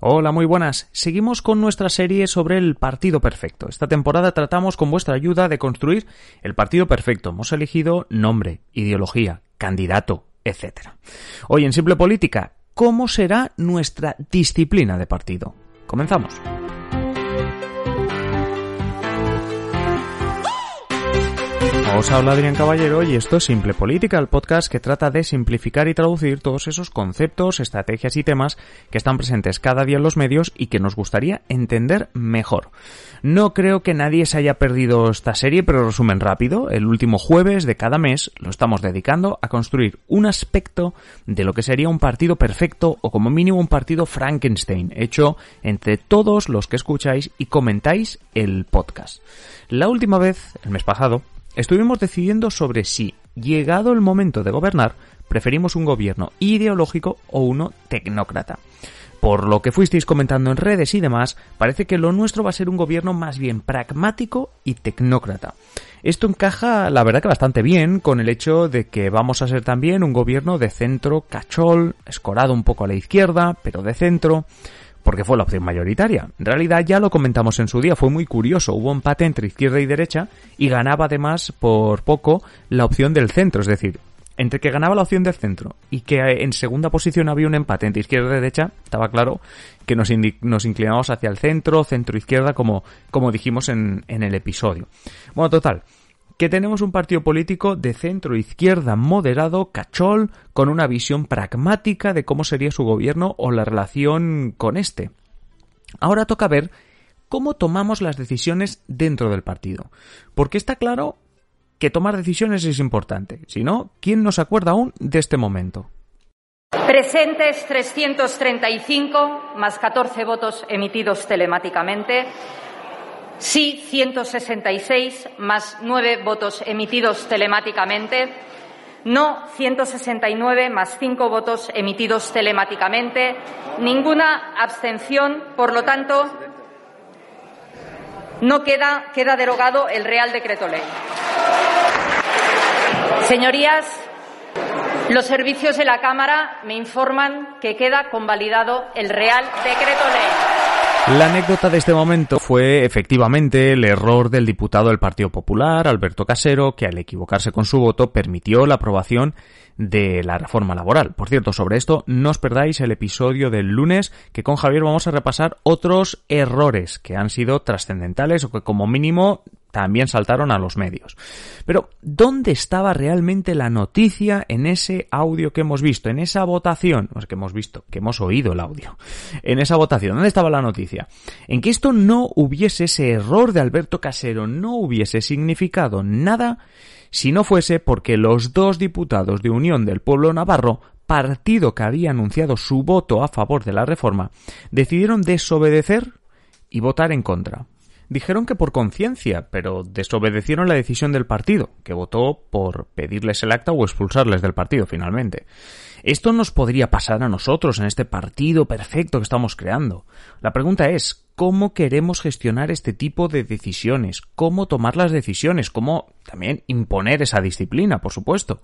Hola, muy buenas. Seguimos con nuestra serie sobre el partido perfecto. Esta temporada tratamos con vuestra ayuda de construir el partido perfecto. Hemos elegido nombre, ideología, candidato, etc. Hoy en Simple Política, ¿cómo será nuestra disciplina de partido? Comenzamos. Os habla Adrián Caballero y esto es Simple Política, el podcast que trata de simplificar y traducir todos esos conceptos, estrategias y temas que están presentes cada día en los medios y que nos gustaría entender mejor. No creo que nadie se haya perdido esta serie, pero resumen rápido, el último jueves de cada mes lo estamos dedicando a construir un aspecto de lo que sería un partido perfecto o como mínimo un partido Frankenstein, hecho entre todos los que escucháis y comentáis el podcast. La última vez, el mes pasado, estuvimos decidiendo sobre si, llegado el momento de gobernar, preferimos un gobierno ideológico o uno tecnócrata. Por lo que fuisteis comentando en redes y demás, parece que lo nuestro va a ser un gobierno más bien pragmático y tecnócrata. Esto encaja, la verdad que bastante bien, con el hecho de que vamos a ser también un gobierno de centro cachol, escorado un poco a la izquierda, pero de centro, porque fue la opción mayoritaria. En realidad ya lo comentamos en su día, fue muy curioso, hubo empate entre izquierda y derecha y ganaba además por poco la opción del centro, es decir, entre que ganaba la opción del centro y que en segunda posición había un empate entre izquierda y derecha, estaba claro que nos, nos inclinamos hacia el centro, centro-izquierda, como, como dijimos en, en el episodio. Bueno, total, que tenemos un partido político de centro izquierda moderado, cachol, con una visión pragmática de cómo sería su gobierno o la relación con este. Ahora toca ver cómo tomamos las decisiones dentro del partido. Porque está claro que tomar decisiones es importante. Si no, ¿quién nos acuerda aún de este momento? Presentes 335 más 14 votos emitidos telemáticamente. Sí, 166 más 9 votos emitidos telemáticamente. No, 169 más 5 votos emitidos telemáticamente. Ninguna abstención. Por lo tanto, no queda, queda derogado el Real Decreto Ley. Señorías, los servicios de la Cámara me informan que queda convalidado el Real Decreto Ley. La anécdota de este momento fue efectivamente el error del diputado del Partido Popular, Alberto Casero, que al equivocarse con su voto permitió la aprobación de la reforma laboral. Por cierto, sobre esto no os perdáis el episodio del lunes que con Javier vamos a repasar otros errores que han sido trascendentales o que como mínimo también saltaron a los medios. Pero, ¿dónde estaba realmente la noticia en ese audio que hemos visto, en esa votación? No es que hemos visto, que hemos oído el audio. En esa votación, ¿dónde estaba la noticia? En que esto no hubiese ese error de Alberto Casero, no hubiese significado nada si no fuese porque los dos diputados de Unión del Pueblo Navarro partido que había anunciado su voto a favor de la reforma, decidieron desobedecer y votar en contra. Dijeron que por conciencia, pero desobedecieron la decisión del partido, que votó por pedirles el acta o expulsarles del partido finalmente. Esto nos podría pasar a nosotros en este partido perfecto que estamos creando. La pregunta es, ¿cómo queremos gestionar este tipo de decisiones? ¿Cómo tomar las decisiones? ¿Cómo también imponer esa disciplina, por supuesto?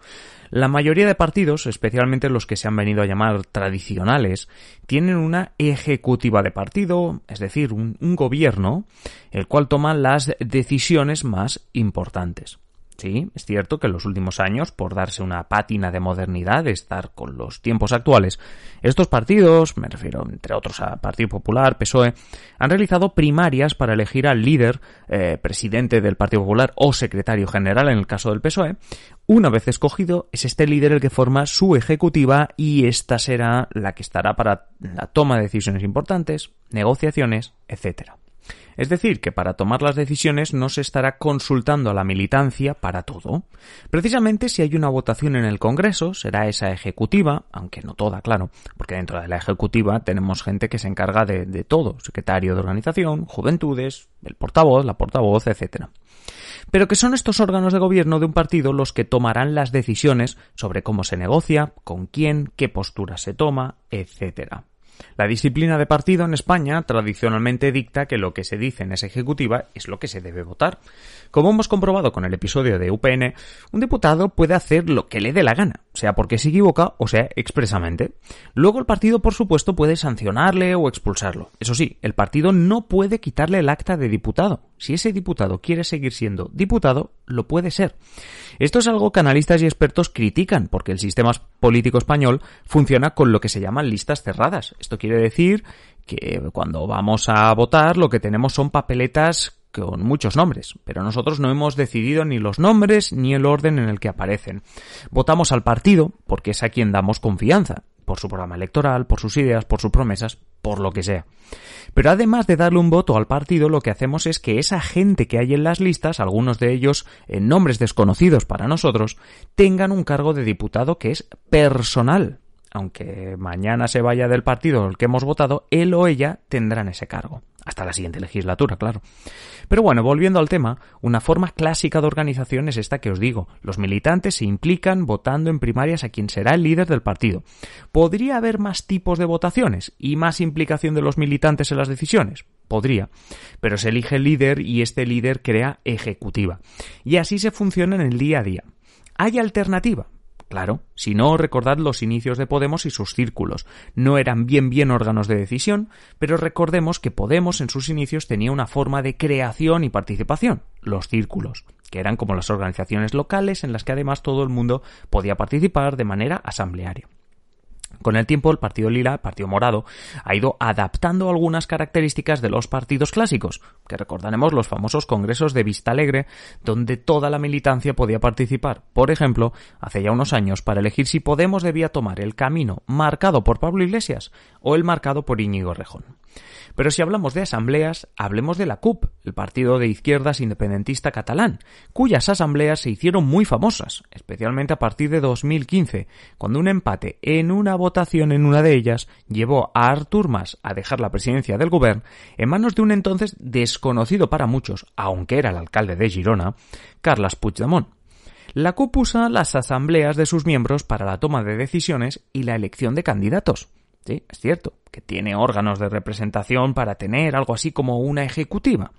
La mayoría de partidos, especialmente los que se han venido a llamar tradicionales, tienen una ejecutiva de partido, es decir, un, un gobierno, el cual toma las decisiones más importantes. Sí, es cierto que en los últimos años, por darse una pátina de modernidad, de estar con los tiempos actuales, estos partidos, me refiero entre otros a Partido Popular, PSOE, han realizado primarias para elegir al líder, eh, presidente del Partido Popular o secretario general en el caso del PSOE. Una vez escogido, es este líder el que forma su ejecutiva y esta será la que estará para la toma de decisiones importantes, negociaciones, etcétera. Es decir, que para tomar las decisiones no se estará consultando a la militancia para todo. Precisamente si hay una votación en el Congreso, será esa ejecutiva, aunque no toda, claro, porque dentro de la ejecutiva tenemos gente que se encarga de, todo, secretario de organización, juventudes, el portavoz, la portavoz, etc. Pero que son estos órganos de gobierno de un partido los que tomarán las decisiones sobre cómo se negocia, con quién, qué postura se toma, etcétera. La disciplina de partido en España tradicionalmente dicta que lo que se dice en esa ejecutiva es lo que se debe votar. Como hemos comprobado con el episodio de UPN, un diputado puede hacer lo que le dé la gana, sea porque se equivoca o sea expresamente. Luego el partido, por supuesto, puede sancionarle o expulsarlo. Eso sí, el partido no puede quitarle el acta de diputado. Si ese diputado quiere seguir siendo diputado, lo puede ser. Esto es algo que analistas y expertos critican, porque el sistema político español funciona con lo que se llaman listas cerradas. Esto quiere decir que cuando vamos a votar lo que tenemos son papeletas con muchos nombres, pero nosotros no hemos decidido ni los nombres ni el orden en el que aparecen. Votamos al partido porque es a quien damos confianza, por su programa electoral, por sus ideas, por sus promesas, por lo que sea. Pero además de darle un voto al partido, lo que hacemos es que esa gente que hay en las listas, algunos de ellos en nombres desconocidos para nosotros, tengan un cargo de diputado que es personal. Aunque mañana se vaya del partido el que hemos votado, él o ella tendrán ese cargo. Hasta la siguiente legislatura, claro. Pero bueno, volviendo al tema, una forma clásica de organización es esta que os digo. Los militantes se implican votando en primarias a quien será el líder del partido. ¿Podría haber más tipos de votaciones y más implicación de los militantes en las decisiones? Podría. Pero se elige el líder y este líder crea ejecutiva. Y así se funciona en el día a día. ¿Hay alternativa? Claro, si no, recordad los inicios de Podemos y sus círculos. No eran bien bien órganos de decisión, pero recordemos que Podemos en sus inicios tenía una forma de creación y participación, los círculos, que eran como las organizaciones locales en las que además todo el mundo podía participar de manera asamblearia. Con el tiempo, el Partido Lila, Partido Morado, ha ido adaptando algunas características de los partidos clásicos, que recordaremos los famosos congresos de Vista Alegre, donde toda la militancia podía participar. Por ejemplo, hace ya unos años, para elegir si Podemos debía tomar el camino marcado por Pablo Iglesias o el marcado por Íñigo Rejón. Pero si hablamos de asambleas, hablemos de la CUP, el partido de izquierdas independentista catalán, cuyas asambleas se hicieron muy famosas, especialmente a partir de 2015, cuando un empate en una votación en una de ellas llevó a Artur Mas a dejar la presidencia del gobierno en manos de un entonces desconocido para muchos, aunque era el alcalde de Girona, Carles Puigdemont. La CUP usa las asambleas de sus miembros para la toma de decisiones y la elección de candidatos. Sí, es cierto, que tiene órganos de representación para tener algo así como una ejecutiva.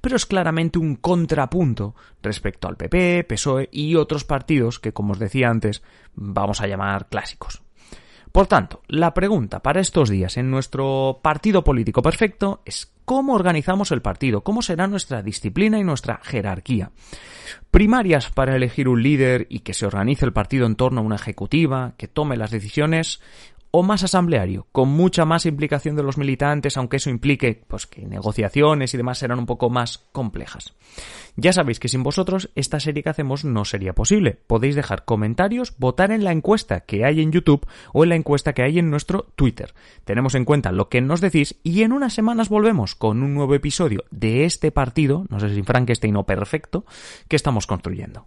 Pero es claramente un contrapunto respecto al PP, PSOE y otros partidos que, como os decía antes, vamos a llamar clásicos. Por tanto, la pregunta para estos días en nuestro partido político perfecto es cómo organizamos el partido, cómo será nuestra disciplina y nuestra jerarquía. Primarias para elegir un líder y que se organice el partido en torno a una ejecutiva, que tome las decisiones, o más asambleario, con mucha más implicación de los militantes, aunque eso implique pues que negociaciones y demás serán un poco más complejas. Ya sabéis que sin vosotros esta serie que hacemos no sería posible. Podéis dejar comentarios, votar en la encuesta que hay en YouTube o en la encuesta que hay en nuestro Twitter. Tenemos en cuenta lo que nos decís y en unas semanas volvemos con un nuevo episodio de este partido, no sé si Frankenstein o perfecto, que estamos construyendo.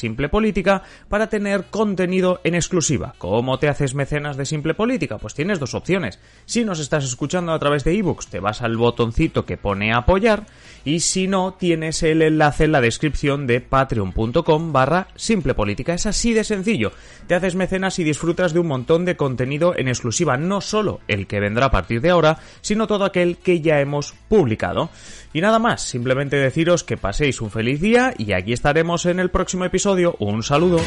Simple Política para tener contenido en exclusiva. ¿Cómo te haces mecenas de Simple Política? Pues tienes dos opciones. Si nos estás escuchando a través de ebooks, te vas al botoncito que pone apoyar y si no, tienes el enlace en la descripción de patreon.com barra Simple Política. Es así de sencillo. Te haces mecenas y disfrutas de un montón de contenido en exclusiva, no solo el que vendrá a partir de ahora, sino todo aquel que ya hemos publicado. Y nada más, simplemente deciros que paséis un feliz día y aquí estaremos en el próximo Un saludo.